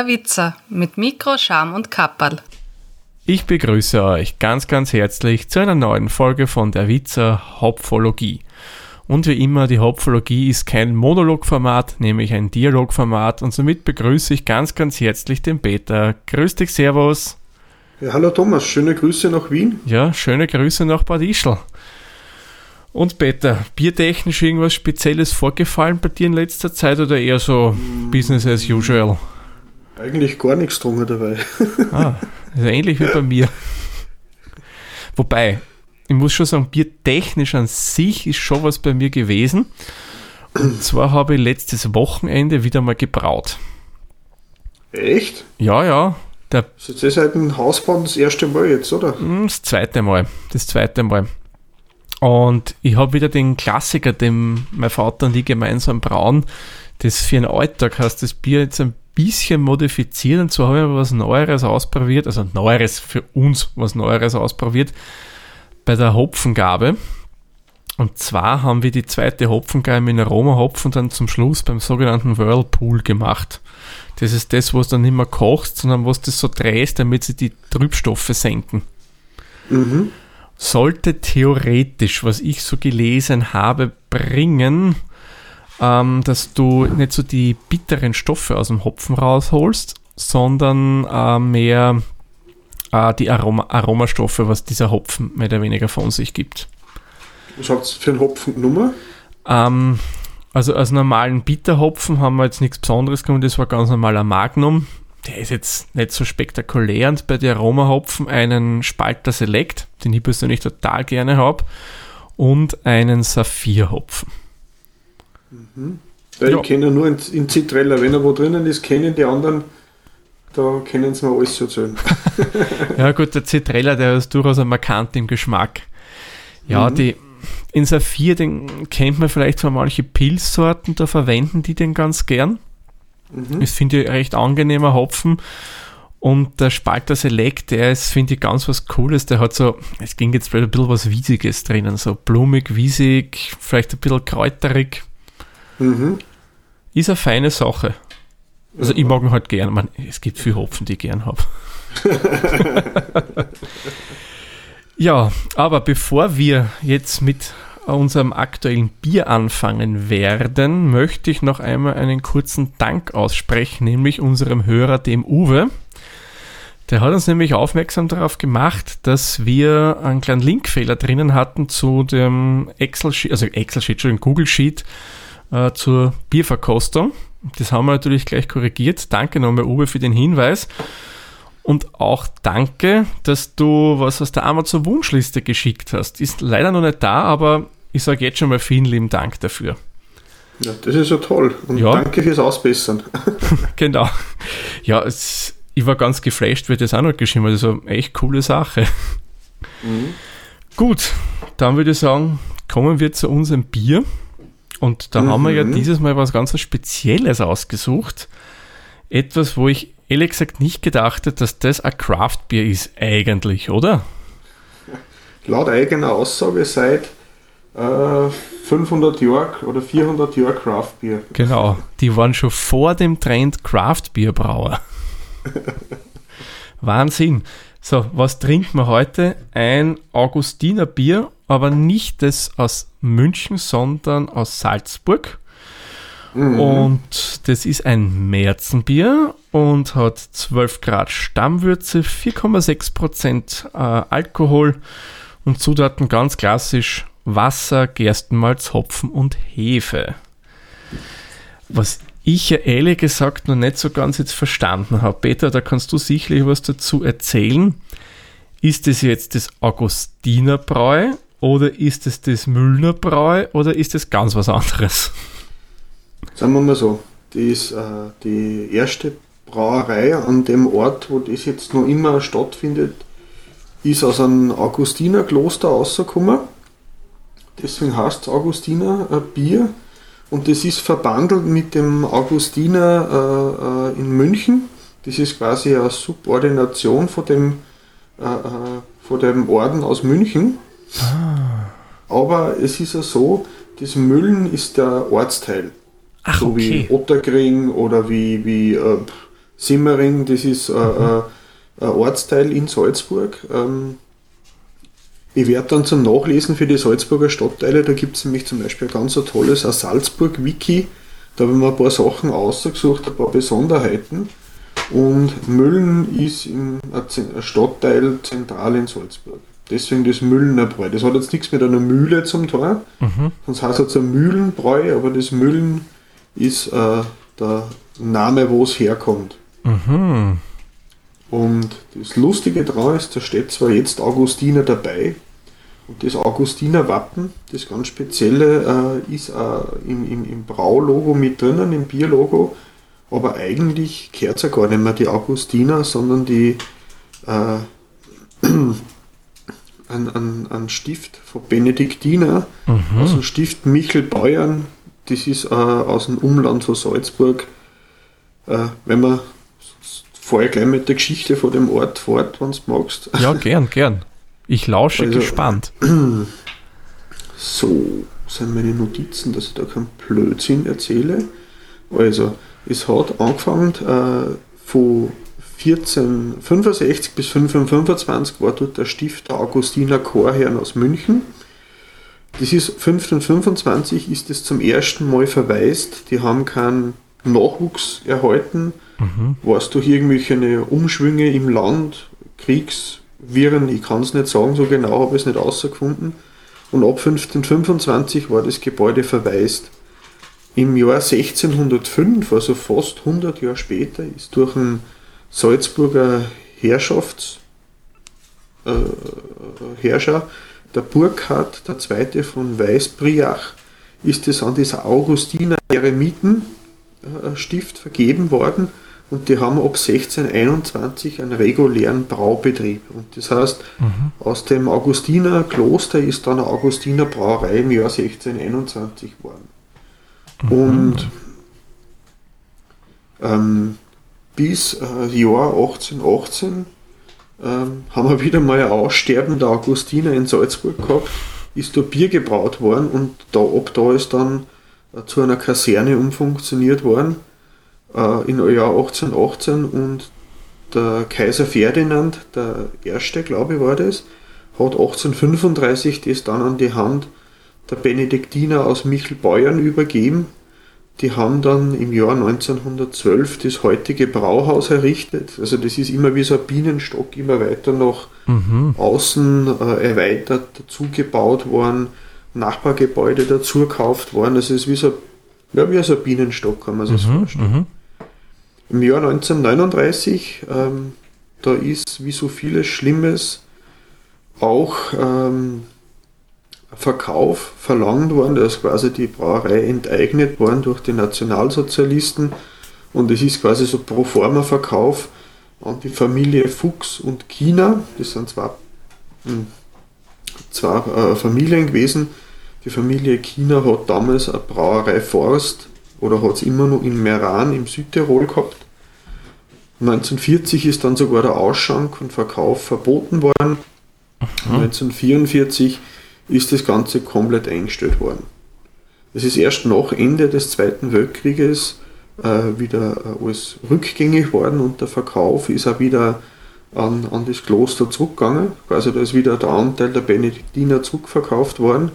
Der Witzer mit Mikro, Scham und Kapperl. Ich begrüße euch ganz, ganz herzlich zu einer neuen Folge von der Witzer Hopfologie. Und wie immer, die Hopfologie ist kein Monologformat, nämlich ein Dialogformat und somit begrüße ich ganz, ganz herzlich den Peter. Grüß dich, Servus. Ja, hallo Thomas, schöne Grüße nach Wien. Ja, schöne Grüße nach Bad Ischl. Und Peter, biertechnisch irgendwas Spezielles vorgefallen bei dir in letzter Zeit oder eher so mm. Business as usual? Eigentlich gar nichts drunter dabei. ah, also ähnlich wie bei mir. Wobei, ich muss schon sagen, biertechnisch an sich ist schon was bei mir gewesen. Und zwar habe ich letztes Wochenende wieder mal gebraut. Echt? Ja, ja. Der ist jetzt eh seit dem Hausbau das erste Mal jetzt, oder? Hm, das zweite Mal. Das zweite Mal. Und ich habe wieder den Klassiker, den mein Vater und ich gemeinsam brauen. Das für einen Alltag heißt das Bier jetzt ein bisschen modifiziert. Und zwar habe ich was Neueres ausprobiert, also Neueres für uns, was Neueres ausprobiert bei der Hopfengabe. Und zwar haben wir die zweite Hopfengabe mit Aroma-Hopfen dann zum Schluss beim sogenannten Whirlpool gemacht. Das ist das, was dann nicht mehr kochst, sondern was das so drehst, damit sie die Trübstoffe senken. Mhm. Sollte theoretisch, was ich so gelesen habe, bringen, ähm, dass du nicht so die bitteren Stoffe aus dem Hopfen rausholst, sondern äh, mehr äh, die Aroma Aromastoffe, was dieser Hopfen mehr oder weniger von sich gibt. Was habt ihr für einen Hopfennummer? Ähm, also als normalen Bitterhopfen haben wir jetzt nichts Besonderes genommen, das war ganz normaler Magnum. Der ist jetzt nicht so spektakulär und bei den Aromahopfen einen Spalter Select, den ich persönlich total gerne habe, und einen Saphirhopfen. Mhm. Ja. Ich kenne nur in, in Zitrella, wenn er wo drinnen ist, kennen die anderen da können sie mir alles erzählen. ja gut, der Zitrella, der ist durchaus ein markant im Geschmack. Ja, mhm. die in Saphir, den kennt man vielleicht von manchen Pilzsorten, da verwenden die den ganz gern. Mhm. Ich finde recht angenehmer Hopfen. Und der Spalter Select, der ist, finde ich, ganz was Cooles. Der hat so, es ging jetzt ein bisschen was Wiesiges drinnen, so blumig, wiesig, vielleicht ein bisschen kräuterig. Mhm. Ist eine feine Sache. Also ich mag ihn halt gern. Man, es gibt viel Hopfen, die ich gern habe. ja, aber bevor wir jetzt mit unserem aktuellen Bier anfangen werden, möchte ich noch einmal einen kurzen Dank aussprechen, nämlich unserem Hörer, dem Uwe. Der hat uns nämlich aufmerksam darauf gemacht, dass wir einen kleinen Linkfehler drinnen hatten zu dem Excel-Sheet, also Excel-Sheet, schon Google Sheet äh, zur Bierverkostung. Das haben wir natürlich gleich korrigiert. Danke nochmal, Uwe, für den Hinweis. Und auch danke, dass du was aus der Amazon Wunschliste geschickt hast. Ist leider noch nicht da, aber ich sage jetzt schon mal vielen lieben Dank dafür. Ja, das ist ja toll. Und ja. danke fürs Ausbessern. genau. Ja, es, ich war ganz geflasht, wie das auch noch geschrieben hat. Also echt coole Sache. Mhm. Gut, dann würde ich sagen, kommen wir zu unserem Bier. Und da mhm. haben wir ja mhm. dieses Mal was ganz Spezielles ausgesucht. Etwas, wo ich ehrlich gesagt nicht gedacht hätte, dass das ein Craft-Bier ist, eigentlich, oder? Laut eigener Aussage seit äh, 500 Jahren oder 400 Jahren Craft-Bier. Genau, die waren schon vor dem Trend Craft-Bierbrauer. Wahnsinn. So, was trinken wir heute? Ein Augustiner Bier, aber nicht das aus München, sondern aus Salzburg. Mhm. Und das ist ein Märzenbier und hat 12 Grad Stammwürze, 4,6 Prozent äh, Alkohol und Zutaten ganz klassisch Wasser, Gerstenmalz, Hopfen und Hefe. Was ich ja ehrlich gesagt noch nicht so ganz jetzt verstanden habe. Peter, da kannst du sicherlich was dazu erzählen. Ist es jetzt das Augustinerbräu oder ist es das Müllnerbräu oder ist es ganz was anderes? Sagen wir mal so, das ist äh, die erste Brauerei an dem Ort, wo das jetzt noch immer stattfindet, ist aus einem Augustinerkloster rausgekommen. Deswegen heißt es Augustiner äh, Bier und das ist verbandelt mit dem Augustiner äh, äh, in München. Das ist quasi eine Subordination von dem, äh, äh von dem Orden aus München. Ah. Aber es ist ja so, das Müllen ist der Ortsteil. Ach, so okay. wie Otterkring oder wie, wie äh, Simmering, das ist äh, äh, ein Ortsteil in Salzburg. Ähm, ich werde dann zum Nachlesen für die Salzburger Stadtteile, da gibt es nämlich zum Beispiel ein ganz tolles Salzburg-Wiki. Da habe ich mir ein paar Sachen ausgesucht, ein paar Besonderheiten. Und Müllen ist ein Stadtteil zentral in Salzburg. Deswegen das Müllenerbräu. Das hat jetzt nichts mit einer Mühle zum Tor, mhm. sonst heißt es ein Mühlenbräu, aber das Müllen ist äh, der Name, wo es herkommt. Mhm. Und das Lustige daran ist, da steht zwar jetzt Augustiner dabei, und das Augustiner Wappen, das ganz spezielle, äh, ist äh, im, im, im Braulogo mit drinnen, im Bierlogo, aber eigentlich kehrt es ja gar nicht mehr die Augustiner, sondern die äh, ein, ein, ein Stift von Benediktiner, mhm. aus dem Stift Michel Beuern, das ist äh, aus dem Umland von Salzburg. Äh, wenn man vorher gleich mit der Geschichte von dem Ort fort, wenn du magst. Ja, gern, gern. Ich lausche also, gespannt. So sind meine Notizen, dass ich da keinen Blödsinn erzähle. Also, es hat angefangen äh, von 1465 bis 1525 war dort der Stifter Augustiner Chorherrn aus München. Das ist 1525 ist es zum ersten Mal verwaist. Die haben keinen Nachwuchs erhalten. Mhm. War es durch irgendwelche Umschwünge im Land, Kriegsviren, ich kann es nicht sagen, so genau habe ich es nicht ausgefunden. Und ab 1525 war das Gebäude verwaist. Im Jahr 1605, also fast 100 Jahre später, ist durch einen Salzburger Herrschafts, äh, Herrscher, der Burkhard II. von Weißbriach, ist es an dieser Augustiner Eremitenstift vergeben worden und die haben ab 1621 einen regulären Braubetrieb. Und das heißt, mhm. aus dem Augustiner Kloster ist dann eine Augustiner Brauerei im Jahr 1621 geworden. Mhm. Und ähm, bis äh, Jahr 1818 ähm, haben wir wieder mal ein Aussterben der Augustiner in Salzburg gehabt, ist da Bier gebraut worden und da, ab da ist dann äh, zu einer Kaserne umfunktioniert worden äh, im Jahr 1818 und der Kaiser Ferdinand, der erste, glaube ich, war das, hat 1835 das dann an die Hand der Benediktiner aus Michelbeuern übergeben die haben dann im Jahr 1912 das heutige Brauhaus errichtet. Also das ist immer wie so ein Bienenstock immer weiter nach mhm. außen äh, erweitert, dazugebaut worden, Nachbargebäude dazu gekauft worden. Also es ist wie so, ja, wie so ein Bienenstock, kann man sich mhm. vorstellen. Mhm. Im Jahr 1939, ähm, da ist wie so vieles Schlimmes auch ähm, Verkauf verlangt worden, da ist quasi die Brauerei enteignet worden durch die Nationalsozialisten und es ist quasi so pro forma Verkauf an die Familie Fuchs und China, das sind zwei, hm, zwei äh, Familien gewesen. Die Familie China hat damals eine Brauerei Forst oder hat es immer noch in Meran im Südtirol gehabt. 1940 ist dann sogar der Ausschank und Verkauf verboten worden. Mhm. 1944 ist das Ganze komplett eingestellt worden. Es ist erst nach Ende des Zweiten Weltkrieges äh, wieder äh, alles rückgängig worden und der Verkauf ist auch wieder an, an das Kloster zurückgegangen. Also da ist wieder der Anteil der Benediktiner zurückverkauft worden.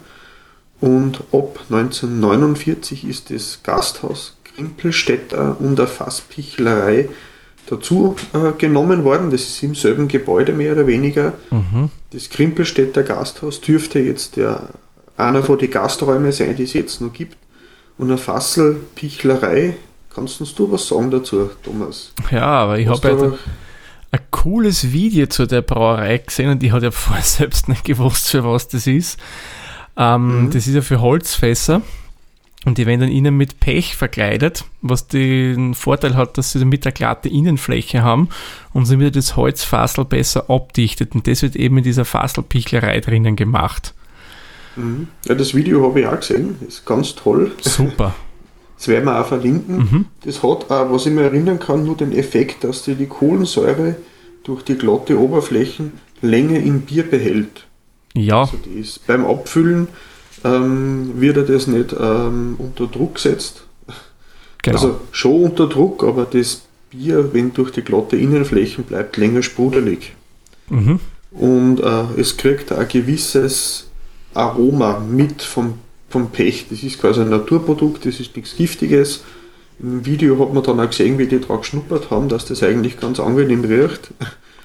Und ab 1949 ist das Gasthaus Krimpelstädter und der Fasspichlerei dazu äh, genommen worden. Das ist im selben Gebäude mehr oder weniger. Mhm. Das Krimpelstädter Gasthaus dürfte jetzt der, einer von den Gasträumen sein, die es jetzt noch gibt. Und eine Fasselpichlerei. Kannst du was sagen dazu, Thomas? Ja, aber ich habe ja ein cooles Video zu der Brauerei gesehen und ich hatte ja vorher selbst nicht gewusst, für was das ist. Ähm, mhm. Das ist ja für Holzfässer. Und die werden dann innen mit Pech verkleidet, was den Vorteil hat, dass sie damit eine glatte Innenfläche haben und so wird das Holzfassel besser abdichtet. Und das wird eben in dieser Fasselpichlerei drinnen gemacht. Mhm. Ja, das Video habe ich auch gesehen. Ist ganz toll. Super. Das werden wir auch verlinken. Mhm. Das hat auch, was ich mir erinnern kann, nur den Effekt, dass die, die Kohlensäure durch die glatte Oberflächen länger im Bier behält. Ja. Also die ist beim Abfüllen ähm, wird er das nicht ähm, unter Druck gesetzt. Genau. Also schon unter Druck, aber das Bier, wenn durch die glatte Innenflächen bleibt, länger sprudelig. Mhm. Und äh, es kriegt ein gewisses Aroma mit vom, vom Pech. Das ist quasi ein Naturprodukt, das ist nichts Giftiges. Im Video hat man dann auch gesehen, wie die drauf geschnuppert haben, dass das eigentlich ganz angenehm riecht.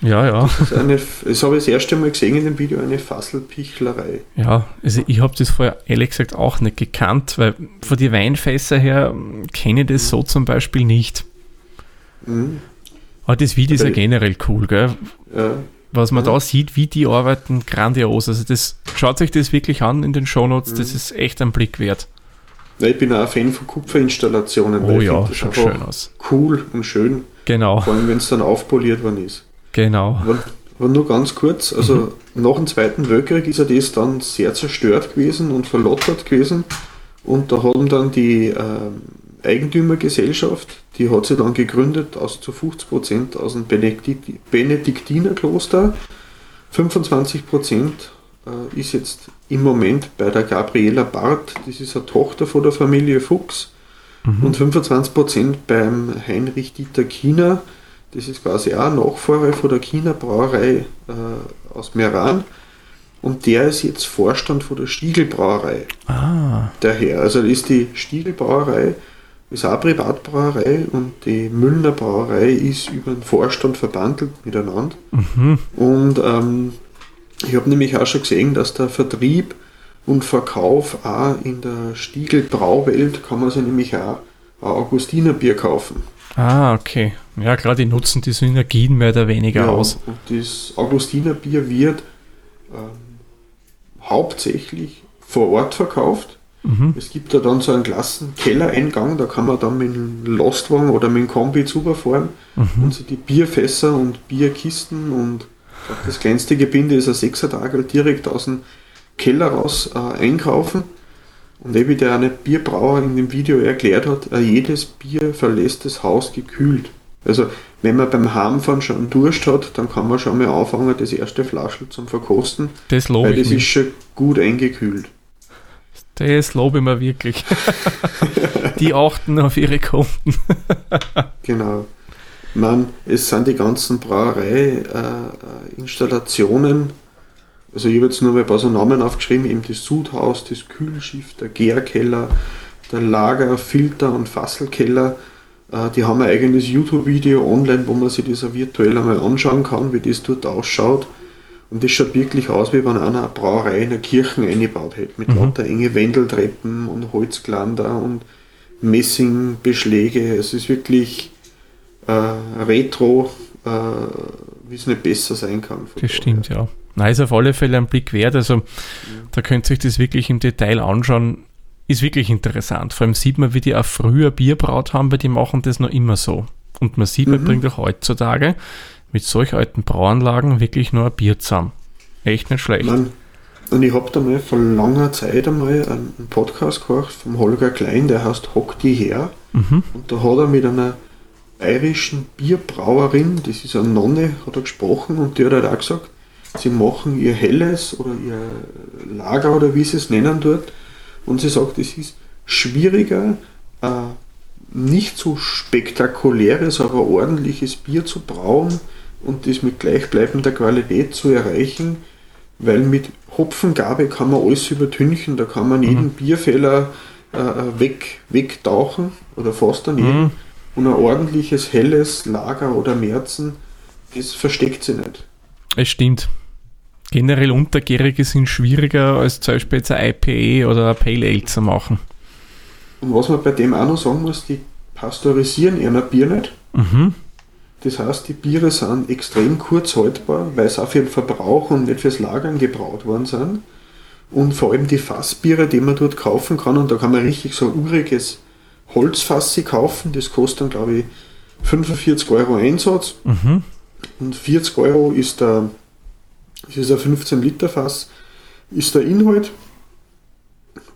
Ja, ja. Das, eine, das habe ich das erste Mal gesehen in dem Video, eine Fasselpichlerei. Ja, also ich habe das vorher ehrlich gesagt auch nicht gekannt, weil von den Weinfässer her kenne ich das so zum Beispiel nicht. Mhm. Aber das Video ist ja generell cool, gell? Ja. Was man Ja. da sieht, wie die arbeiten, grandios. Also das schaut euch das wirklich an in den Shownotes, Mhm. das ist echt ein Blick wert. Ja, ich bin auch ein Fan von Kupferinstallationen, Oh ja, das schaut schön aus. cool und schön, Genau, vor allem wenn es dann aufpoliert worden ist. Genau. Aber, nur ganz kurz, also nach dem Zweiten Weltkrieg ist ja das dann sehr zerstört gewesen und verlottert gewesen. Und da haben dann die ähm, Eigentümergesellschaft, die hat sie dann gegründet aus zu 50% aus dem Benedikt Benediktinerkloster. 25% äh, ist jetzt im Moment bei der Gabriela Barth, das ist eine Tochter von der Familie Fuchs. Und 25% beim Heinrich Dieter Kiener, das ist quasi auch ein Nachfahre von der Kiener Brauerei äh, aus Meran. Und der ist jetzt Vorstand von der Stiegel Brauerei. Ah, Daher, also ist die Stiegel Brauerei, ist auch eine Privatbrauerei und die Müllner Brauerei ist über den Vorstand verbandelt miteinander. mhm. Und ähm, ich habe nämlich auch schon gesehen, dass der Vertrieb und Verkauf auch in der Stiegel Brauwelt kann man sich nämlich auch ein Augustinerbier kaufen. ah, okay. Ja, klar, die nutzen die Synergien mehr oder weniger aus. Und das Augustinerbier wird ähm, hauptsächlich vor Ort verkauft. Mhm. Es gibt da dann so einen klassen Kellereingang, da kann man dann mit dem Lastwagen oder mit dem Kombi zufahren Mhm. und sich die Bierfässer und Bierkisten und das kleinste Gebinde ist ein Sechsertagel direkt aus dem Keller raus äh, einkaufen. Und wie der eine Bierbrauer in dem Video erklärt hat, äh, jedes Bier verlässt das Haus gekühlt. Also wenn man beim Heimfahren schon Durst hat, dann kann man schon mal anfangen, das erste Flaschel zum Verkosten, Das lobe weil ich das mir. ist schon gut eingekühlt. Das lobe ich mir wirklich. die achten auf ihre Kunden. Genau. Man, es sind die ganzen Brauerei-Installationen. also ich habe jetzt nur mal ein paar so Namen aufgeschrieben, eben das Sudhaus, das Kühlschiff, der Gärkeller, der Lager, Filter und Fasselkeller. Äh, die haben ein eigenes YouTube-Video online, wo man sich das virtuell einmal anschauen kann, wie das dort ausschaut. Und das schaut wirklich aus, wie wenn einer eine Brauerei in eine Kirche eingebaut hätte, mit Mhm. lauter enge Wendeltreppen und Holzglander und Messingbeschläge. Es ist wirklich äh, retro, äh, wie es nicht besser sein kann. Das stimmt, ja. Na, ist auf alle Fälle ein Blick wert. Also, da könnt ihr euch das wirklich im Detail anschauen. Ist wirklich interessant. Vor allem sieht man, wie die auch früher Bier braut haben, weil die machen das noch immer so. Und man sieht, man Mhm. bringt auch heutzutage mit solch alten Brauanlagen wirklich nur ein Bier zusammen. Echt nicht schlecht. Man, und ich habe da mal vor langer Zeit einmal einen Podcast gehört vom Holger Klein, der heißt Hock die her. Mhm. Und da hat er mit einer bayerischen Bierbrauerin, das ist eine Nonne, hat er gesprochen und die hat halt auch gesagt, sie machen ihr Helles oder ihr Lager oder wie sie es nennen dort. Und sie sagt, es ist schwieriger, äh, nicht so spektakuläres, aber ordentliches Bier zu brauen und das mit gleichbleibender Qualität zu erreichen, weil mit Hopfengabe kann man alles übertünchen, da kann man jeden Bierfehler äh, weg, wegtauchen oder fast an jeden. Mhm. Und ein ordentliches helles Lager oder Märzen, das versteckt sie nicht. Es stimmt. Generell Untergärige sind schwieriger als zum Beispiel jetzt ein IPA oder ein Pale Ale zu machen. Und was man bei dem auch noch sagen muss, die pasteurisieren ihr Bier nicht. Mhm. Das heißt, die Biere sind extrem kurz haltbar, weil sie auch für den Verbrauch und nicht fürs Lagern gebraut worden sind. Und vor allem die Fassbiere, die man dort kaufen kann, und da kann man richtig so ein uriges Holzfass kaufen, das kostet dann glaube ich 45 Euro Einsatz. Mhm. Und 40 Euro ist der, das ist ein 15 Liter Fass, ist der Inhalt.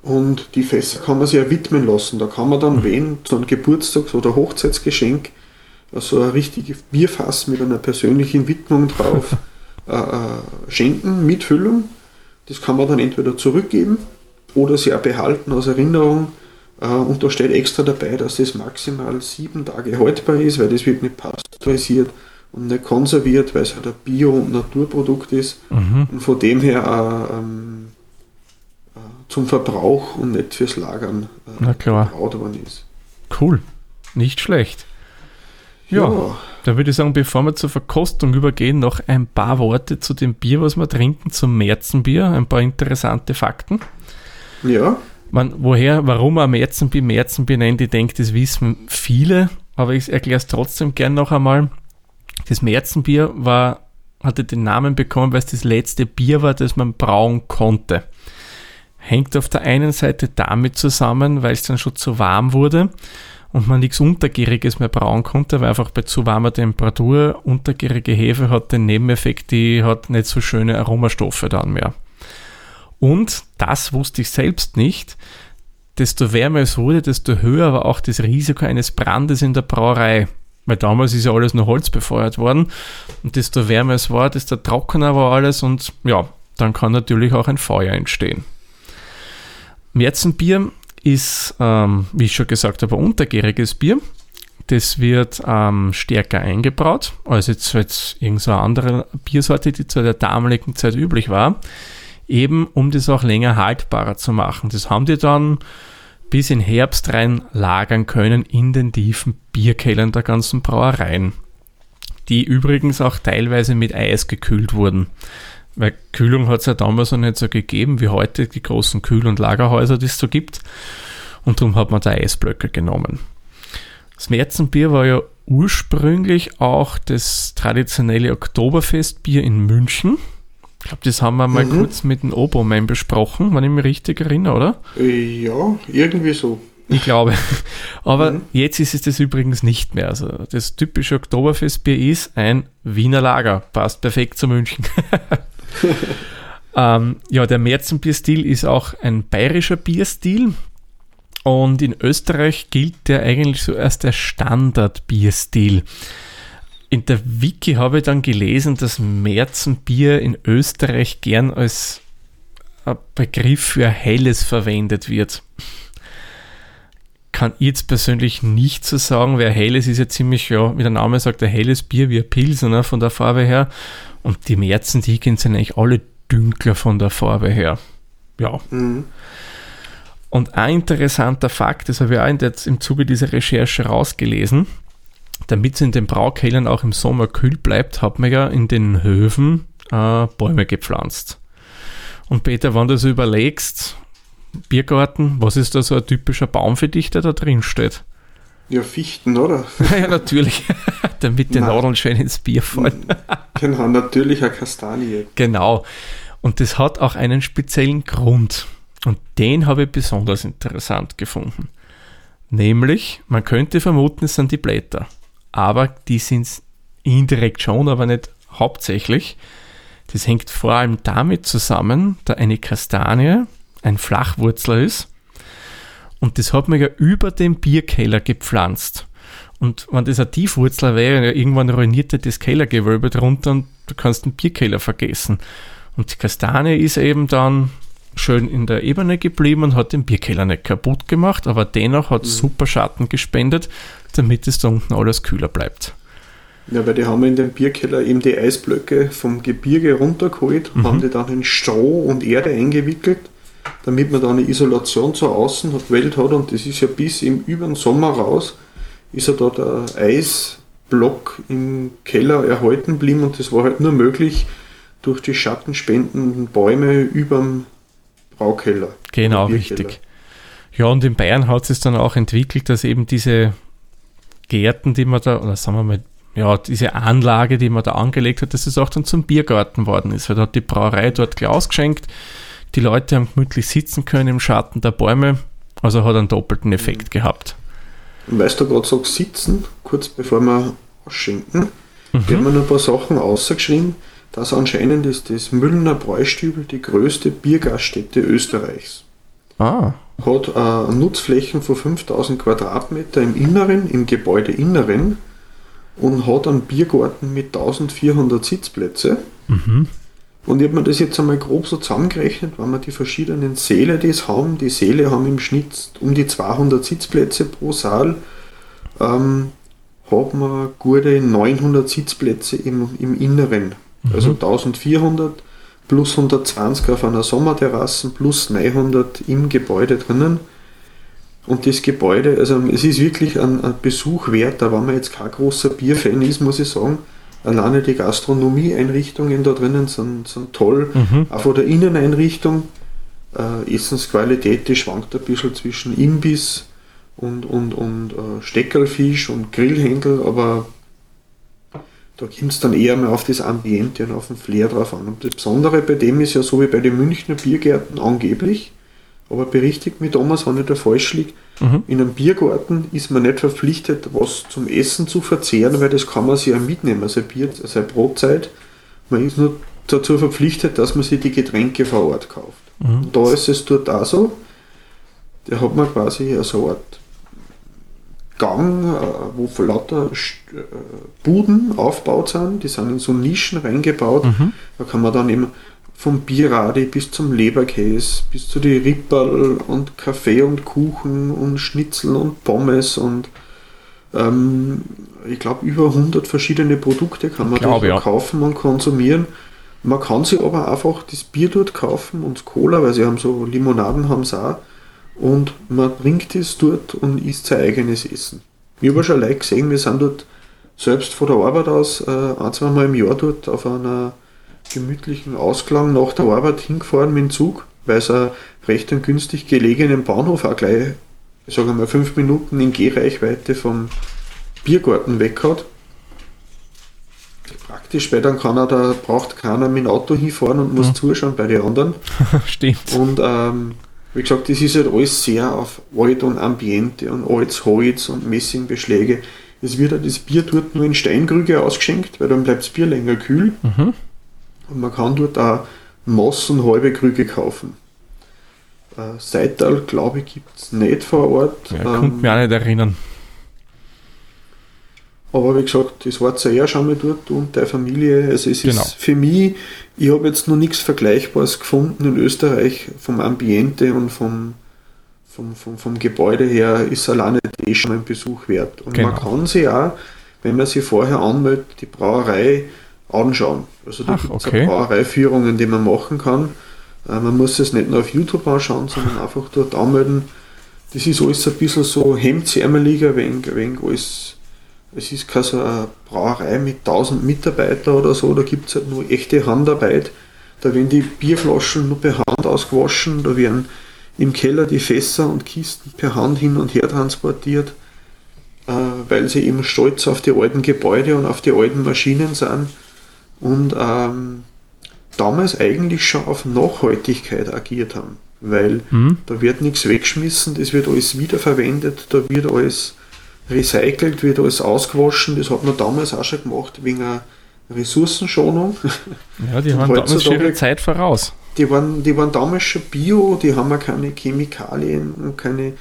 Und die Fässer kann man sich ja widmen lassen. Da kann man dann wen so ein Geburtstags- oder Hochzeitsgeschenk, also ein richtiges Bierfass mit einer persönlichen Widmung drauf, äh, äh, schenken mit Füllung. Das kann man dann entweder zurückgeben oder sie auch behalten als Erinnerung. Äh, und da steht extra dabei, dass das maximal sieben Tage haltbar ist, weil das wird nicht pasteurisiert und nicht konserviert, weil es halt ein Bio- und Naturprodukt ist Mhm. und von dem her auch ähm, äh, zum Verbrauch und nicht fürs Lagern äh, Na klar. gebraut worden ist. Cool. Nicht schlecht. Ja, da würde ich sagen, bevor wir zur Verkostung übergehen, noch ein paar Worte zu dem Bier, was wir trinken, zum Märzenbier. Ein paar interessante Fakten. ja, Man, woher, warum er Märzenbier Märzenbier nennt, ich denke, das wissen viele, aber ich erkläre es trotzdem gern noch einmal. Das Märzenbier war, hatte den Namen bekommen, weil es das letzte Bier war, das man brauen konnte. Hängt auf der einen Seite damit zusammen, weil es dann schon zu warm wurde und man nichts Untergäriges mehr brauen konnte, weil einfach bei zu warmer Temperatur untergärige Hefe hat den Nebeneffekt, die hat nicht so schöne Aromastoffe dann mehr. Und das wusste ich selbst nicht. Desto wärmer es wurde, desto höher war auch das Risiko eines Brandes in der Brauerei. Weil damals ist ja alles nur Holz befeuert worden. Und desto wärmer es war, desto trockener war alles. Und ja, dann kann natürlich auch ein Feuer entstehen. Märzenbier ist, ähm, wie ich schon gesagt habe, ein untergäriges Bier. Das wird ähm, stärker eingebraut, als jetzt, jetzt irgendeine andere Biersorte, die zu der damaligen Zeit üblich war eben um das auch länger haltbarer zu machen. Das haben die dann bis in Herbst rein lagern können in den tiefen Bierkellern der ganzen Brauereien, die übrigens auch teilweise mit Eis gekühlt wurden. Weil Kühlung hat es ja damals noch nicht so gegeben wie heute die großen Kühl- und Lagerhäuser, die es so gibt. Und darum hat man da Eisblöcke genommen. Das Märzenbier war ja ursprünglich auch das traditionelle Oktoberfestbier in München. Ich glaube, das haben wir mal Mhm. kurz mit dem Obermann besprochen, wenn ich mich richtig erinnere, oder? Äh, ja, irgendwie so. Ich glaube. Aber Mhm. jetzt ist es das übrigens nicht mehr. Also das typische Oktoberfestbier ist ein Wiener Lager. Passt perfekt zu München. ähm, ja, der Märzenbierstil ist auch ein bayerischer Bierstil. Und in Österreich gilt der eigentlich so als der Standardbierstil. In der Wiki habe ich dann gelesen, dass Märzenbier in Österreich gern als Begriff für helles verwendet wird. Kann ich jetzt persönlich nicht so sagen, weil helles ist ja ziemlich, ja, wie der Name sagt, ein helles Bier wie ein Pilsener von der Farbe her. Und die Märzen, die sind eigentlich alle dünkler von der Farbe her. Ja. Mhm. Und ein interessanter Fakt, das habe ich auch im Zuge dieser Recherche rausgelesen, damit es in den Braukellern auch im Sommer kühl bleibt, hat man ja in den Höfen äh, Bäume gepflanzt. Und Peter, wenn du so überlegst, Biergarten, was ist da so ein typischer Baum für dich, der da drin steht? Ja, Fichten, oder? ja, natürlich, damit die Nein. Nadeln schön ins Bier fallen. Genau, natürlich eine Kastanie. Genau. Und das hat auch einen speziellen Grund. Und den habe ich besonders interessant gefunden. Nämlich, man könnte vermuten, es sind die Blätter. Aber die sind es indirekt schon, aber nicht hauptsächlich. Das hängt vor allem damit zusammen, da eine Kastanie ein Flachwurzler ist. Und das hat man ja über den Bierkeller gepflanzt. Und wenn das ein Tiefwurzler wäre, irgendwann ruiniert er das Kellergewölbe drunter und du kannst den Bierkeller vergessen. Und die Kastanie ist eben dann schön in der Ebene geblieben und hat den Bierkeller nicht kaputt gemacht, aber dennoch hat super Schatten gespendet, damit es da unten alles kühler bleibt. Ja, weil die haben in dem Bierkeller eben die Eisblöcke vom Gebirge runtergeholt, haben die dann in Stroh und Erde eingewickelt, damit man da eine Isolation zur Außenwelt hat und das ist ja bis im über den Sommer raus, ist ja da der Eisblock im Keller erhalten geblieben und das war halt nur möglich durch die schattenspendenden Bäume überm Braukeller. Genau, richtig. Ja, und in Bayern hat es dann auch entwickelt, dass eben diese Gärten, die man da, oder sagen wir mal, ja, diese Anlage, die man da angelegt hat, dass es auch dann zum Biergarten worden ist. Weil da hat die Brauerei dort gleich ausgeschenkt. Die Leute haben gemütlich sitzen können im Schatten der Bäume. Also hat einen doppelten Effekt gehabt. Und weißt du gerade sagst, sitzen, kurz bevor wir ausschenken, mhm. haben wir noch ein paar Sachen ausgeschrieben, dass anscheinend ist das Müllner Bräustübel die größte Biergaststätte Österreichs. Ah, Hat äh, Nutzflächen von 5000 Quadratmeter im Inneren, im Gebäudeinneren und hat einen Biergarten mit 1400 Sitzplätze. mhm. Und ich habe mir das jetzt einmal grob so zusammengerechnet, wenn wir die verschiedenen Säle, die es haben, die Säle haben im Schnitt um die 200 Sitzplätze pro Saal, ähm, hat man gute 900 Sitzplätze im, im Inneren. Also 1400 plus 120 auf einer Sommerterrasse plus 900 im Gebäude drinnen. Und das Gebäude, also es ist wirklich ein, ein Besuch wert, da wenn man jetzt kein großer Bierfan ist, muss ich sagen. Alleine die Gastronomieeinrichtungen da drinnen sind, sind toll. Auch von der Inneneinrichtung. Äh, Essensqualität, die schwankt ein bisschen zwischen Imbiss und, und, und äh, Steckerlfisch und Grillhändel, aber da kommt es dann eher mal auf das Ambiente und auf den Flair drauf an. Und das Besondere bei dem ist ja so wie bei den Münchner Biergärten angeblich, aber berichtigt mich damals, wenn ich da falsch liege, in einem Biergarten ist man nicht verpflichtet, was zum Essen zu verzehren, weil das kann man sich ja mitnehmen, sein Bier, seine Brotzeit. Man ist nur dazu verpflichtet, dass man sich die Getränke vor Ort kauft. Und da ist es dort auch so, da hat man quasi so eine Art Gang, äh, wo für lauter äh, Buden aufgebaut sind, die sind in so Nischen reingebaut. Da kann man dann eben vom Bierradi bis zum Leberkäse, bis zu die Ripperl und Kaffee und Kuchen und Schnitzel und Pommes und ähm, ich glaube über 100 verschiedene Produkte kann man Glaub, dort ja. kaufen und konsumieren. Man kann sich aber einfach das Bier dort kaufen und das Cola, weil sie haben so Limonaden haben sie auch. Und man trinkt es dort und isst sein eigenes Essen. Ich habe schon Leute gesehen, wir sind dort selbst von der Arbeit aus äh, ein, zwei Mal im Jahr dort auf einer gemütlichen Ausklang nach der Arbeit hingefahren mit dem Zug, weil es einen recht einen günstig gelegenen Bahnhof auch gleich, ich sage mal, fünf Minuten in Gehreichweite vom Biergarten weg hat. Praktisch, weil dann kann er da, braucht keiner mit dem Auto hinfahren und muss zuschauen bei den anderen. Stimmt. Und ähm, wie gesagt, das ist halt alles sehr auf Alt und Ambiente und altes Holz und Messingbeschläge. Es wird halt das Bier dort nur in Steinkrüge ausgeschenkt, weil dann bleibt das Bier länger kühl. Und man kann dort auch Moss und halbe Krüge kaufen. Äh, Seital, glaube ich, gibt es nicht vor Ort. Ja, Ähm, konnte mich auch nicht erinnern. Aber wie gesagt, das war ja schon mal dort und der Familie. Also es Genau. ist für mich, ich habe jetzt noch nichts Vergleichbares gefunden in Österreich vom Ambiente und vom, vom, vom, vom Gebäude her ist alleine eh schon ein Besuch wert. Und man Genau. kann sich auch, wenn man sich vorher anmeldet, die Brauerei anschauen. Also da gibt es okay. Brauereiführungen, die man machen kann. Äh, Man muss es nicht nur auf YouTube anschauen, sondern einfach dort anmelden. Das ist alles ein bisschen so hemdsärmeliger, wenn, wenn alles es ist keine so eine Brauerei mit 1000 Mitarbeitern oder so, da gibt es halt nur echte Handarbeit. Da werden die Bierflaschen nur per Hand ausgewaschen, da werden im Keller die Fässer und Kisten per Hand hin und her transportiert, äh, weil sie eben stolz auf die alten Gebäude und auf die alten Maschinen sind und ähm, damals eigentlich schon auf Nachhaltigkeit agiert haben, weil Hm? da wird nichts weggeschmissen, das wird alles wiederverwendet, da wird alles recycelt, wird alles ausgewaschen. Das hat man damals auch schon gemacht, wegen einer Ressourcenschonung. Ja, die waren damals schon ihre Zeit voraus. Die waren, die waren damals schon bio, die haben ja keine Chemikalien und keine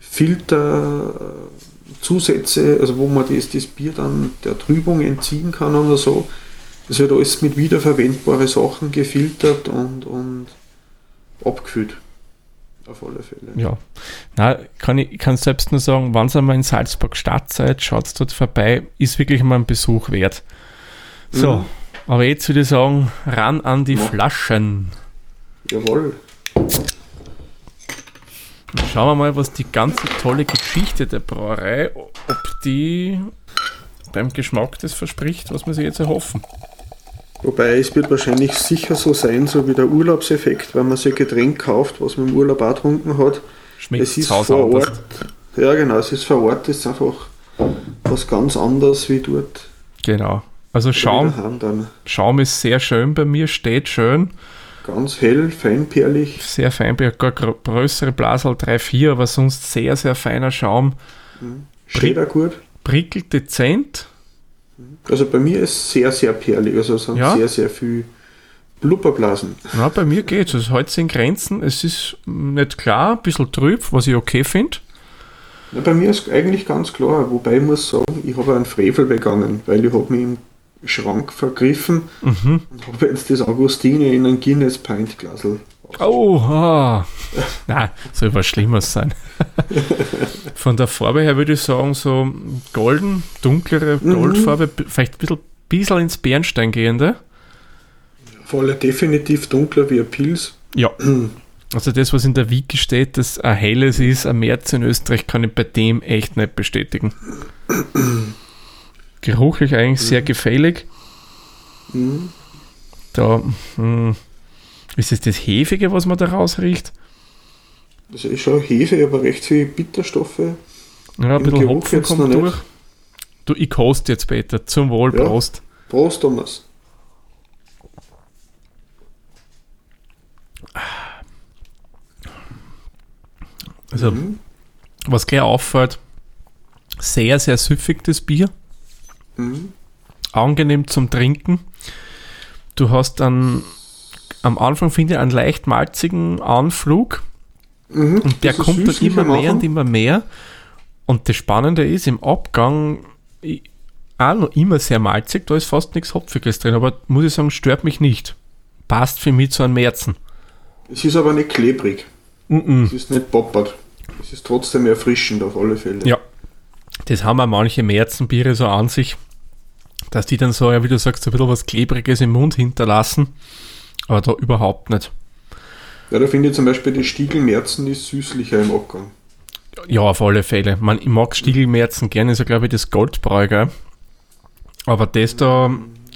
Filterzusätze, also wo man das, das Bier dann der Trübung entziehen kann oder so. Das wird alles mit wiederverwendbaren Sachen gefiltert und, und abgefüllt. Auf alle Fälle. Ja. Na, kann ich, kann selbst nur sagen, wenn ihr mal in Salzburg Stadt seid, schaut dort vorbei, ist wirklich mal ein Besuch wert. So, Mhm. aber jetzt würde ich sagen, ran an die Ja. Flaschen. Jawohl. Schauen wir mal, was die ganze tolle Geschichte der Brauerei, ob die beim Geschmack das verspricht, was wir sich jetzt erhoffen. Wobei es wird wahrscheinlich sicher so sein, so wie der Urlaubseffekt, wenn man sich ein Getränk kauft, was man im Urlaub auch getrunken hat. Schmeckt es ist vor. Ort. Ja, genau, es ist vor Ort, es ist einfach was ganz anderes wie dort. Genau. Also Schaum, Schaum ist sehr schön bei mir, steht schön, ganz hell, feinperlig. sehr fein, bei gar grö- größere Blasel 3-4, aber sonst sehr, sehr feiner Schaum. Steht auch gut. Prickelt dezent, Also bei mir ist sehr, sehr perlig. Also es sind Ja? sehr, sehr viel Blubberblasen. Ja, bei mir geht's. Es hält sich in Grenzen. Es ist nicht klar, ein bisschen trüb, was ich okay finde. Bei mir ist eigentlich ganz klar, wobei ich muss sagen, ich habe einen Frevel begangen, weil ich habe mich im, Schrank vergriffen Mhm. und habe jetzt das Augustine in ein Guinness Pint Glasel. Oh, ah. Nein, soll was Schlimmes sein. Von der Farbe her würde ich sagen, so golden, dunklere Goldfarbe, b- vielleicht ein bisschen, bisschen ins Bernstein gehende. Vor allem definitiv dunkler wie ein Pilz. Ja. Also das, was in der Wiki steht, dass ein helles ist, ein März in Österreich, kann ich bei dem echt nicht bestätigen. Geruchlich eigentlich sehr gefällig. Mhm. Da hm, ist es das Hefige, was man da rausriecht. Das ist schon Hefe, aber recht viele Bitterstoffe. Ja, ein bisschen Geruch Hopfen kommt nicht. durch. Du, ich koste jetzt, Peter. Zum Wohl, Ja. Prost. Prost, Thomas. Also, Mhm. was gleich auffällt, sehr, sehr süffig das Bier. Mhm. Angenehm zum Trinken. Du hast dann am Anfang, finde ich, einen leicht malzigen Anflug. Mhm. Und der kommt dann immer am mehr und immer mehr. Und das Spannende ist, im Abgang auch noch immer sehr malzig, da ist fast nichts Hopfiges drin, aber muss ich sagen, stört mich nicht. Passt für mich zu einem Märzen. Es ist aber nicht klebrig. Mhm. Es ist nicht poppert. Es ist trotzdem erfrischend auf alle Fälle. Ja. Das haben auch manche Märzenbiere so an sich, dass die dann so, ja, wie du sagst, ein bisschen was Klebriges im Mund hinterlassen. Aber da überhaupt nicht. Ja, da finde ich zum Beispiel die Stiegelmerzen ist süßlicher im Abgang. Ja, auf alle Fälle. Man, ich mag Stiegelmerzen gerne, ist ja, glaube ich, das Goldbräu, gell? Aber das da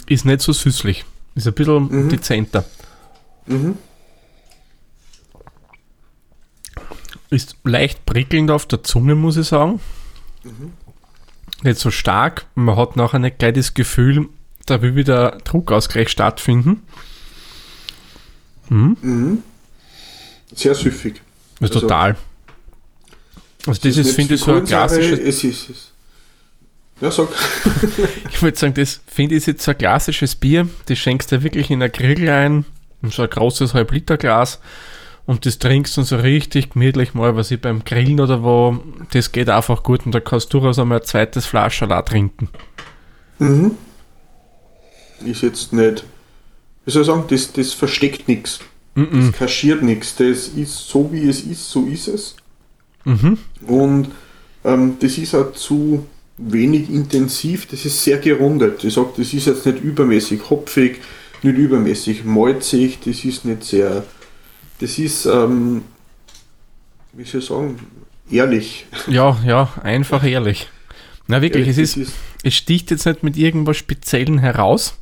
ist nicht so süßlich. Ist ein bisschen Mhm. dezenter. Mhm. Ist leicht prickelnd auf der Zunge, muss ich sagen. Nicht so stark. Man hat nachher nicht gleich das Gefühl, da will wieder Druckausgleich stattfinden. Mhm. Mhm. Sehr süffig. Also, total. Also das ist, finde ich, so ein klassisches, Es ist es. Ja, sag. ich würde sagen, das finde ich jetzt so ein klassisches Bier, das schenkst du wirklich in ein Grill ein, in so ein großes Halb-Liter-Glas und das trinkst du so richtig gemütlich mal, was ich beim Grillen oder wo, das geht einfach gut und da kannst du durchaus einmal ein zweites Flasch auch trinken. Mhm. Ist jetzt nicht. Wie soll ich sagen, das, das versteckt nichts. Mhm. Das kaschiert nichts. Das ist so, wie es ist, so ist es. Mhm. Und ähm, das ist auch zu wenig intensiv, das ist sehr gerundet. Ich sage, das ist jetzt nicht übermäßig hopfig, nicht übermäßig malzig, das ist nicht sehr. Das ist, ähm, wie soll ich sagen, ehrlich. Ja, ja, einfach ehrlich. Na wirklich, es Das ist, es sticht jetzt nicht mit irgendwas Speziellen heraus.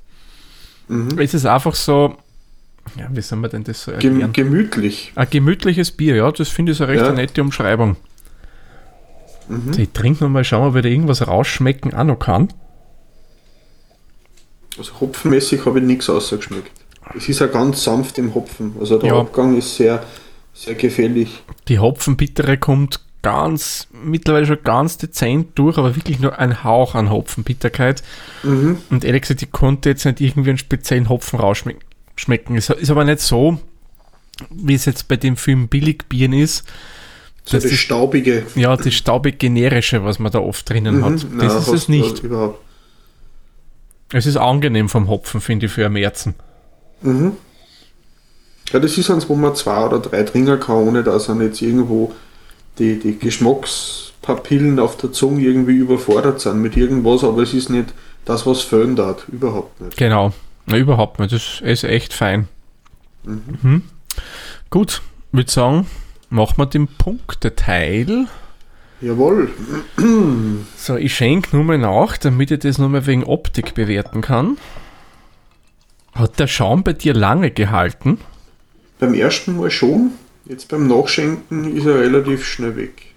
mhm. Es ist einfach so, ja, wie soll man denn das so erklären? gemütlich. Ein gemütliches Bier, ja, das finde ich so recht Ja. eine nette Umschreibung. Mhm. Ich trinke noch mal, schauen, ob ich da irgendwas rausschmecken auch noch kann. Also hopfenmäßig habe ich nichts ausgeschmeckt. Es ist ja ganz sanft im Hopfen. Also der Ja. Abgang ist sehr, sehr gefällig. Die Hopfenbittere kommt ganz, mittlerweile schon ganz dezent durch, aber wirklich nur ein Hauch an Hopfenbitterkeit. Mhm. Und ehrlich gesagt, ich konnte jetzt nicht irgendwie einen speziellen Hopfen rausschmecken. Schmecken. Es ist aber nicht so, wie es jetzt bei dem Film Billigbieren ist. So Das das, staubige. Ja, das staubig generische, was man da oft drinnen Mhm. hat. Das Nein, ist es nicht. Überhaupt. Es ist angenehm vom Hopfen, finde ich, für Märzen. Mhm. Ja, das ist eins, wo man zwei oder drei trinken kann, ohne dass dann jetzt irgendwo die, die Geschmackspapillen auf der Zunge irgendwie überfordert sind mit irgendwas, aber es ist nicht das, was fehlen darf. Überhaupt nicht. Genau. Na, überhaupt nicht. Das ist echt fein. Mhm. Mhm. Gut, würde sagen, machen wir den Punkteteil. Jawohl. So, ich schenke nur mal nach, damit ich das nur mal wegen Optik bewerten kann. Hat der Schaum bei dir lange gehalten? Beim ersten Mal schon, jetzt beim Nachschenken ist er relativ schnell weg.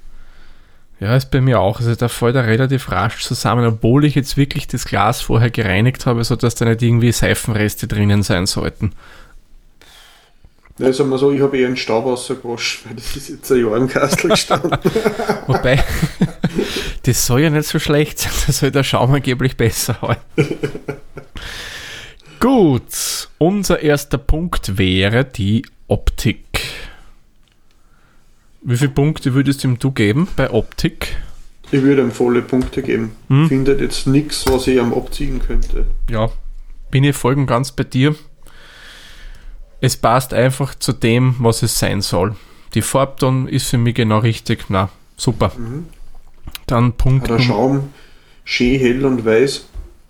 Ja, ist bei mir auch. Also da fällt er relativ rasch zusammen, obwohl ich jetzt wirklich das Glas vorher gereinigt habe, sodass da nicht irgendwie Seifenreste drinnen sein sollten. Ja, sagen wir so, ich habe eher einen Staub rausgewaschen, weil das ist jetzt ein Jahr im Kastel gestanden. Wobei, das soll ja nicht so schlecht sein, das soll der Schaum angeblich besser halten. Gut, unser erster Punkt wäre die Optik. Wie viele Punkte würdest ihm du geben bei Optik? Ich würde ihm volle Punkte geben. Hm? Findet jetzt nichts, was ich ihm abziehen könnte. Ja, bin ich voll und ganz bei dir. Es passt einfach zu dem, was es sein soll. Die Farbton ist für mich genau richtig. Na, super. Dann Punkt. Der Schaum schön hell und weiß.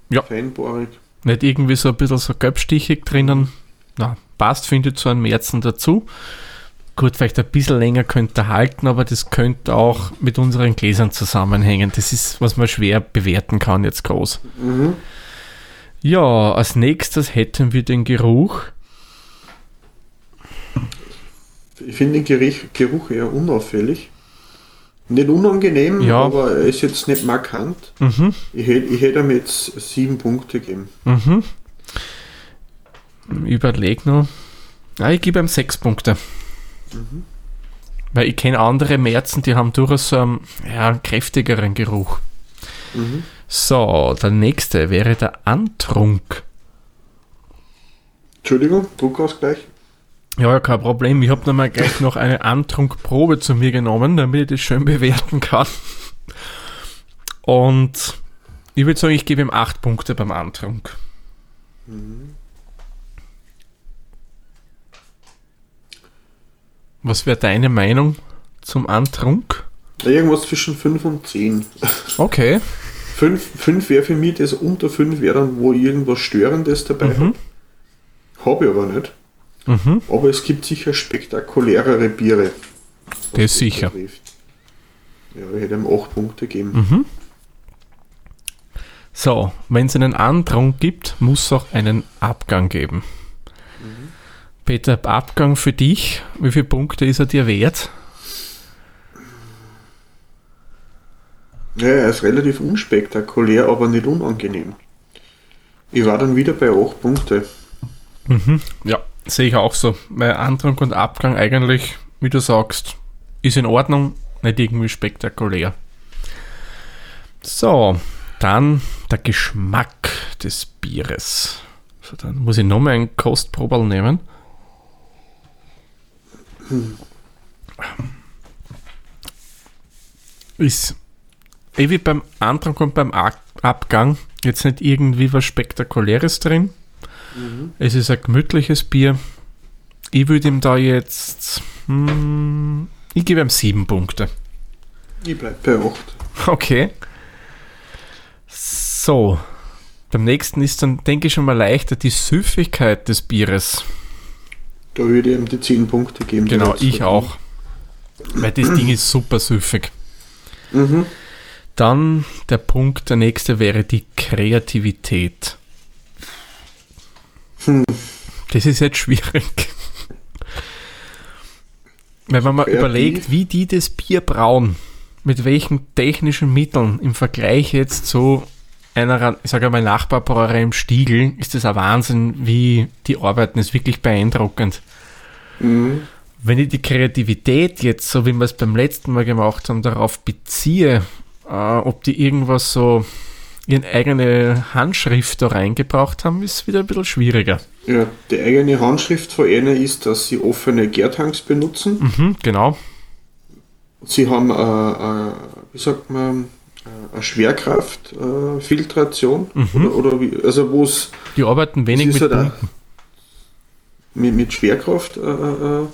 Ja. Feinporig. Nicht irgendwie so ein bisschen so gelbstichig drinnen. Na, passt, finde ich, zu einem Märzen dazu. Gut, vielleicht ein bisschen länger könnte er halten, aber das könnte auch mit unseren Gläsern zusammenhängen. Das ist, was man schwer bewerten kann jetzt groß. Mhm. Ja, als nächstes hätten wir den Geruch. Ich finde den Geruch, Geruch eher unauffällig. Nicht unangenehm, Ja. aber er ist jetzt nicht markant. Mhm, Ich hätte, ich hätte ihm jetzt sieben Punkte gegeben. mhm. Überleg noch. Ja, ich gebe ihm sechs Punkte. Weil ich kenne andere Märzen, die haben durchaus so einen, ja, einen kräftigeren Geruch. Mhm. So, der nächste wäre der Antrunk. Entschuldigung, Druckausgleich. Ja, kein Problem. Ich habe nochmal gleich noch eine Antrunkprobe zu mir genommen, damit ich das schön bewerten kann. Und ich würde sagen, ich gebe ihm acht Punkte beim Antrunk. Was wäre deine Meinung zum Antrunk? Irgendwas zwischen 5 und 10. Okay. 5, 5 wäre für mich das unter 5 wäre dann, wo irgendwas Störendes dabei Mhm. habe. Habe ich aber nicht. Mhm. Aber es gibt sicher spektakulärere Biere. Das sicher. betrifft. Ja, ich hätte ihm 8 Punkte gegeben. Mhm. So, wenn es einen Antrunk gibt, muss es auch einen Abgang geben. Peter, Abgang für dich, wie viele Punkte ist er dir wert? Ja, er ist relativ unspektakulär, aber nicht unangenehm. Ich war dann wieder bei 8 Punkte. Ja, sehe ich auch so. Weil Antrunk und Abgang eigentlich, wie du sagst, ist in Ordnung, nicht irgendwie spektakulär. So, dann der Geschmack des Bieres. So, dann muss ich nochmal ein Kostproberl nehmen. Ist eh wie beim Antrag und beim Ab- Abgang jetzt nicht irgendwie was Spektakuläres drin. Es ist ein gemütliches Bier. Ich würde ihm da jetzt. Hm, ich gebe ihm sieben Punkte. Ich bleibe bei 8. Okay. So. Beim nächsten ist dann, denke ich, schon mal leichter die Süffigkeit des Bieres. Da würde ich ihm die 10 Punkte geben. Genau, ich auch. Weil das Ding ist super süffig. Mhm. Dann der Punkt, der nächste wäre die Kreativität. Hm. Das ist jetzt schwierig. Wenn man mal überlegt, wie die das Bier brauen, mit welchen technischen Mitteln im Vergleich jetzt zu einer, ich sage mal, Nachbarbrauerei im Stiegel, ist das ein Wahnsinn, wie die arbeiten. Ist wirklich beeindruckend. Mhm. Wenn ich die Kreativität jetzt, so wie wir es beim letzten Mal gemacht haben, darauf beziehe, äh, ob die irgendwas so ihre eigene Handschrift da reingebracht haben, ist wieder ein bisschen schwieriger. Ja, die eigene Handschrift von ihnen ist, dass sie offene Gärtanks benutzen. Mhm, genau. Sie haben, äh, äh, wie sagt man, äh, eine Schwerkraftfiltration. Äh, Filtration. Oder, oder wie, also wo es Die arbeiten wenig mit halt mit, mit Schwerkraft äh, äh,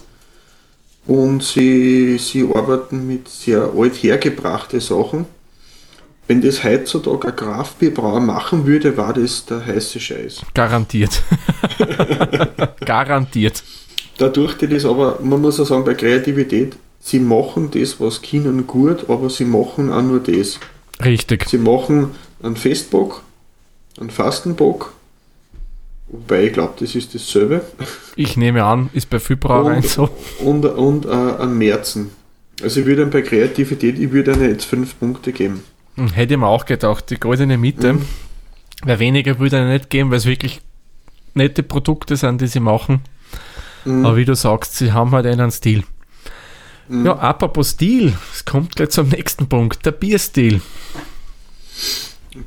und sie, sie arbeiten mit sehr alt hergebrachte Sachen. Wenn das heutzutage ein Kraftbierbrauer machen würde, war das der heiße Scheiß. Garantiert. Garantiert. Dadurch, die das aber, man muss auch sagen, bei Kreativität, sie machen das, was können gut, aber sie machen auch nur das. Richtig. Sie machen einen Festbock, einen Fastenbock, wobei ich glaube, das ist dasselbe, Ich nehme an, ist bei viel Brauereien und, so. und, und äh, einen Märzen. Also ich würde bei Kreativität, ich würde ihnen jetzt fünf Punkte geben. Hätte ich mir auch gedacht, die goldene Mitte. Weil weniger würde er nicht geben, weil es wirklich nette Produkte sind, die sie machen. Mhm. Aber wie du sagst, sie haben halt einen Stil. Ja, apropos Stil, es kommt gleich zum nächsten Punkt, der Bierstil.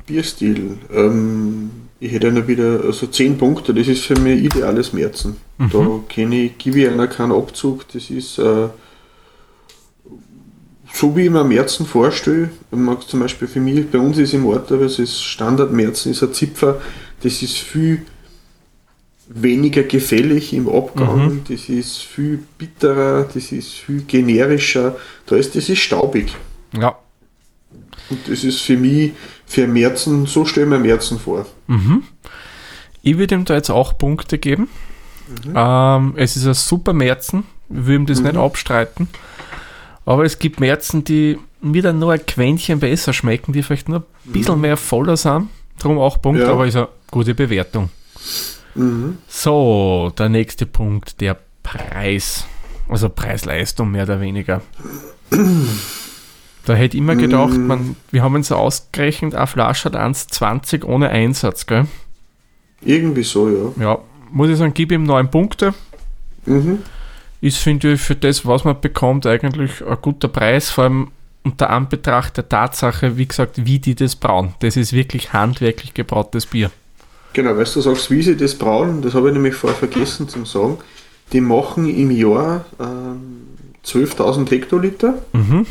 Bierstil. Ähm, ich hätte einer wieder, also 10 Punkte, das ist für mich ideales Märzen. Da kenne ich, gebe ich einer keinen Abzug, das ist äh, so wie ich mir Märzen vorstelle, mag zum Beispiel für mich, bei uns ist im Ort, aber es ist Standardmärzen, ist ein Zipfer, das ist viel weniger gefällig im Abgang, Mhm. das ist viel bitterer, das ist viel generischer, da ist das ist staubig. Ja. Und das ist für mich, für Märzen, so stelle ich mir Märzen vor. Ich würde ihm da jetzt auch Punkte geben. Ähm, es ist ein super Märzen, ich will ihm das nicht abstreiten. Aber es gibt Märzen, die mir dann nur ein Quäntchen besser schmecken, die vielleicht nur ein bisschen mehr voller sind. Darum auch Punkt, Ja. aber ist eine gute Bewertung. Mhm. So, der nächste Punkt, der Preis. Also Preis-Leistung mehr oder weniger. Da hätte ich immer gedacht, man, wir haben uns ausgerechnet, eine Flasche hat 1,20 ohne Einsatz, gell? Irgendwie so, ja. Ja, muss ich sagen, gib ihm 9 Punkte. Mhm. Ist, finde ich, für das, was man bekommt, eigentlich ein guter Preis, vor allem unter Anbetracht der Tatsache, wie gesagt, wie die das brauen. Das ist wirklich handwerklich gebrautes Bier. Genau, weißt du, sagst, wie sie das brauen, das habe ich nämlich vorher vergessen zu sagen. Die machen im Jahr ähm, 12.000 Hektoliter. Mhm.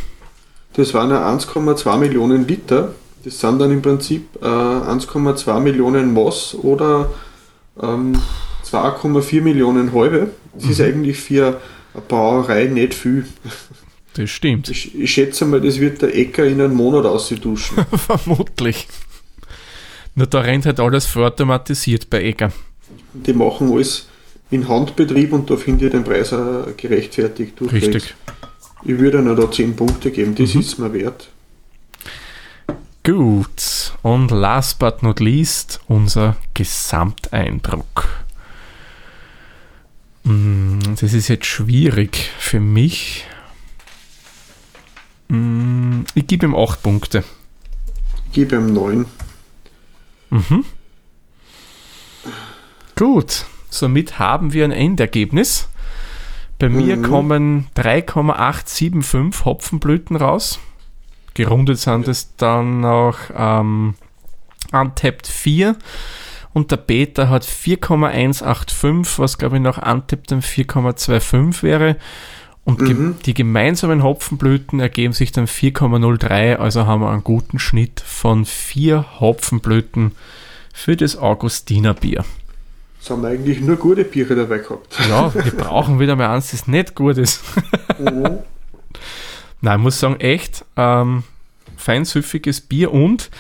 Das waren ja 1,2 Millionen Liter. Das sind dann im Prinzip äh, 1,2 Millionen Moss oder ähm, 2,4 Millionen Halbe. Das ist eigentlich für eine Brauerei nicht viel. Das stimmt. Ich, ich schätze mal, das wird der Äcker in einem Monat ausduschen. Vermutlich. Nur da rennt halt alles vorautomatisiert bei Eger. Die machen alles in Handbetrieb und da finde ich den Preis auch gerechtfertigt. durchwegs. Richtig. Ich würde ihnen da 10 Punkte geben, das ist mir wert. Gut. Und last but not least unser Gesamteindruck. Das ist jetzt schwierig für mich. Mm, Ich gebe ihm 8 Punkte. Ich gebe ihm 9. Gut, somit haben wir ein Endergebnis. Bei mir kommen 3,875 Hopfenblüten raus. Gerundet sind es dann auch ähm, Untapped 4 und der Beta hat 4,185, was glaube ich nach Untapped dann 4,25 wäre. Und ge Mhm. die gemeinsamen Hopfenblüten ergeben sich dann 4,03, also haben wir einen guten Schnitt von 4 Hopfenblüten für das Augustinerbier. Es haben eigentlich nur gute Biere dabei gehabt. Ja, wir brauchen wieder mal eins, das nicht gut ist. Mhm. Nein, ich muss sagen, echt ähm, feinsüffiges Bier und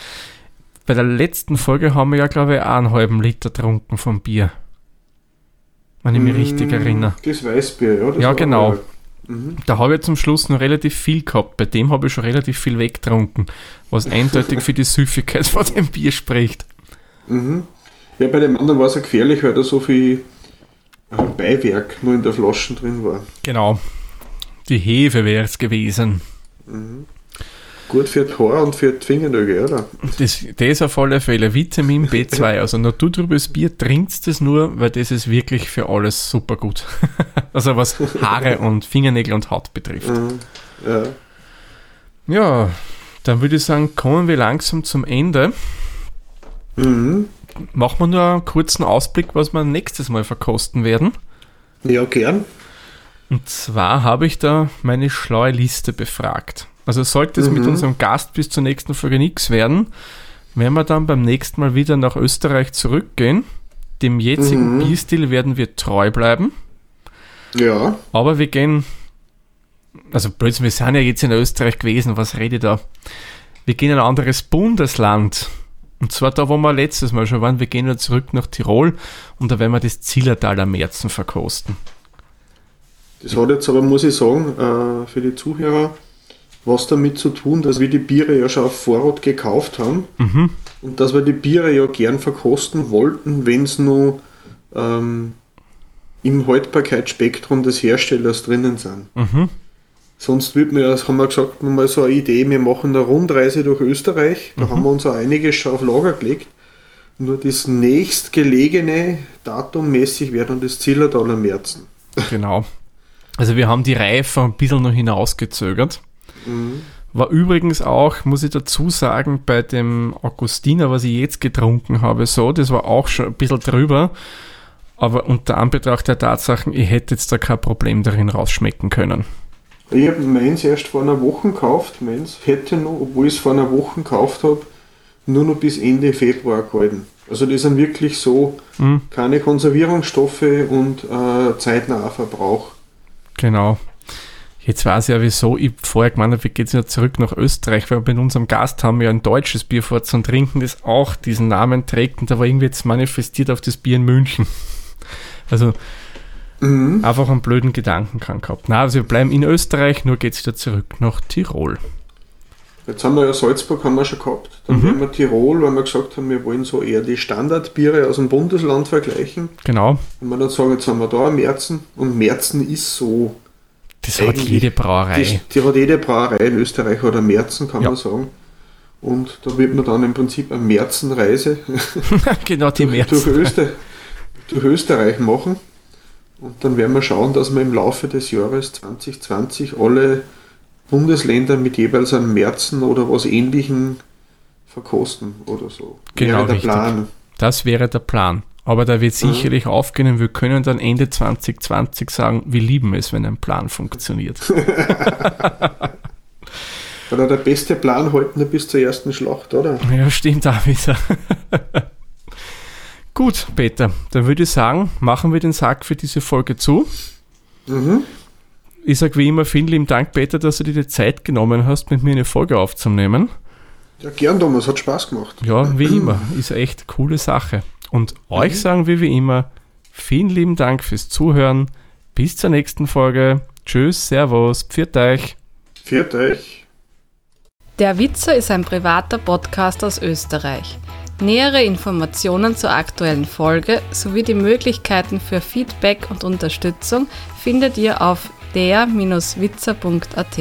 bei der letzten Folge haben wir ja, glaube ich, auch einen halben Liter getrunken vom Bier. Wenn ich mich richtig erinnere. Das Weißbier, ja. Das Ja, genau. Mhm. Da habe ich zum Schluss noch relativ viel gehabt. Bei dem habe ich schon relativ viel weggetrunken, was eindeutig für die Süffigkeit von dem Bier spricht. Mhm. Ja, bei dem anderen war es ja gefährlich, weil da so viel äh, Beiwerk nur in der Flasche drin war. Genau. Die Hefe wäre es gewesen. Gut für die Haare und für die Fingernägel, oder? Das, das auf alle Fälle Vitamin B2. Also naturtrübes Bier trinkt das nur, weil das ist wirklich für alles super gut. also was Haare und Fingernägel und Haut betrifft. Mhm. Ja. Ja, dann würde ich sagen, kommen wir langsam zum Ende. Mhm. Machen wir nur einen kurzen Ausblick, was wir nächstes Mal verkosten werden. ja, gern. Und zwar habe ich da meine schlaue Liste befragt. Also sollte es mit Mhm. unserem Gast bis zur nächsten Folge nichts werden, werden wir dann beim nächsten Mal wieder nach Österreich zurückgehen. Dem jetzigen Mhm. Bierstil werden wir treu bleiben, Ja. aber wir gehen, also plötzlich, wir sind ja jetzt in Österreich gewesen, was rede ich da? Wir gehen in ein anderes Bundesland. Und zwar da, wo wir letztes Mal schon waren, wir gehen wieder zurück nach Tirol und da werden wir das Zillertaler Märzen verkosten. Das hat jetzt aber, muss ich sagen, äh, für die Zuhörer was damit zu tun, dass wir die Biere ja schon auf Vorrat gekauft haben Mhm. und dass wir die Biere ja gern verkosten wollten, wenn es nur ähm, im Haltbarkeitsspektrum des Herstellers drinnen sind. Mhm. Sonst wird mir, das haben wir gesagt, mal so eine Idee, wir machen eine Rundreise durch Österreich, da haben wir uns auch einiges schon auf Lager gelegt. Nur das nächstgelegene datummäßig wäre dann das Zillertaler Märzen. Genau. Also wir haben die Reife ein bisschen noch hinausgezögert. Mhm. War übrigens auch, muss ich dazu sagen, bei dem Augustiner, was ich jetzt getrunken habe, so, das war auch schon ein bisschen drüber. Aber unter Anbetracht der Tatsachen, ich hätte jetzt da kein Problem darin rausschmecken können. Ich habe meins erst vor einer Woche gekauft. Meins hätte noch, obwohl ich es vor einer Woche gekauft habe, nur noch bis Ende Februar gehalten. Also die sind wirklich so Mhm. keine Konservierungsstoffe und äh, zeitnaher Verbrauch. Genau. Jetzt weiß ich ja wieso. Ich vorher gemeint, habe, wir gehen jetzt zurück nach Österreich, weil bei unserem Gast haben wir ja ein deutsches Bier vor zum Trinken, das auch diesen Namen trägt und da war irgendwie jetzt manifestiert auf das Bier in München. Also Mhm. einfach einen blöden Gedankenkrank gehabt. Na, also wir bleiben in Österreich, nur geht's wieder zurück nach Tirol. Jetzt haben wir ja Salzburg haben wir schon gehabt. Dann Mhm. werden wir Tirol, weil wir gesagt haben, wir wollen so eher die Standardbiere aus dem Bundesland vergleichen. Genau. Wenn wir dann sagen, jetzt haben wir da Merzen und Merzen ist so. Das hat jede Brauerei. Die, die hat jede Brauerei in Österreich oder Merzen, kann Ja. man sagen. Und da wird man dann im Prinzip eine Merzenreise genau, die durch, März. Öster, durch Österreich machen. Und dann werden wir schauen, dass wir im Laufe des Jahres 2020 alle Bundesländer mit jeweils einem Merzen oder was ähnlichem verkosten oder so. Genau, Wäre der richtig. Plan. Das wäre der Plan. Aber da wird Mhm. sicherlich aufgehen und wir können dann Ende 2020 sagen, wir lieben es, wenn ein Plan funktioniert. Oder der beste Plan halten wir bis zur ersten Schlacht, oder? Ja, stimmt auch wieder. Gut, Peter, dann würde ich sagen, machen wir den Sack für diese Folge zu. Mhm. Ich sage wie immer vielen lieben Dank, Peter, dass du dir die Zeit genommen hast, mit mir eine Folge aufzunehmen. Ja, gern, Thomas, hat Spaß gemacht. Ja, wie immer, ist eine echt coole Sache. Und euch Mhm. sagen wir wie immer, vielen lieben Dank fürs Zuhören. Bis zur nächsten Folge. Tschüss, Servus, pfiat euch. Viert euch. Der Witzer ist ein privater Podcast aus Österreich. Nähere Informationen zur aktuellen Folge sowie die Möglichkeiten für Feedback und Unterstützung findet ihr auf der-witzer.at.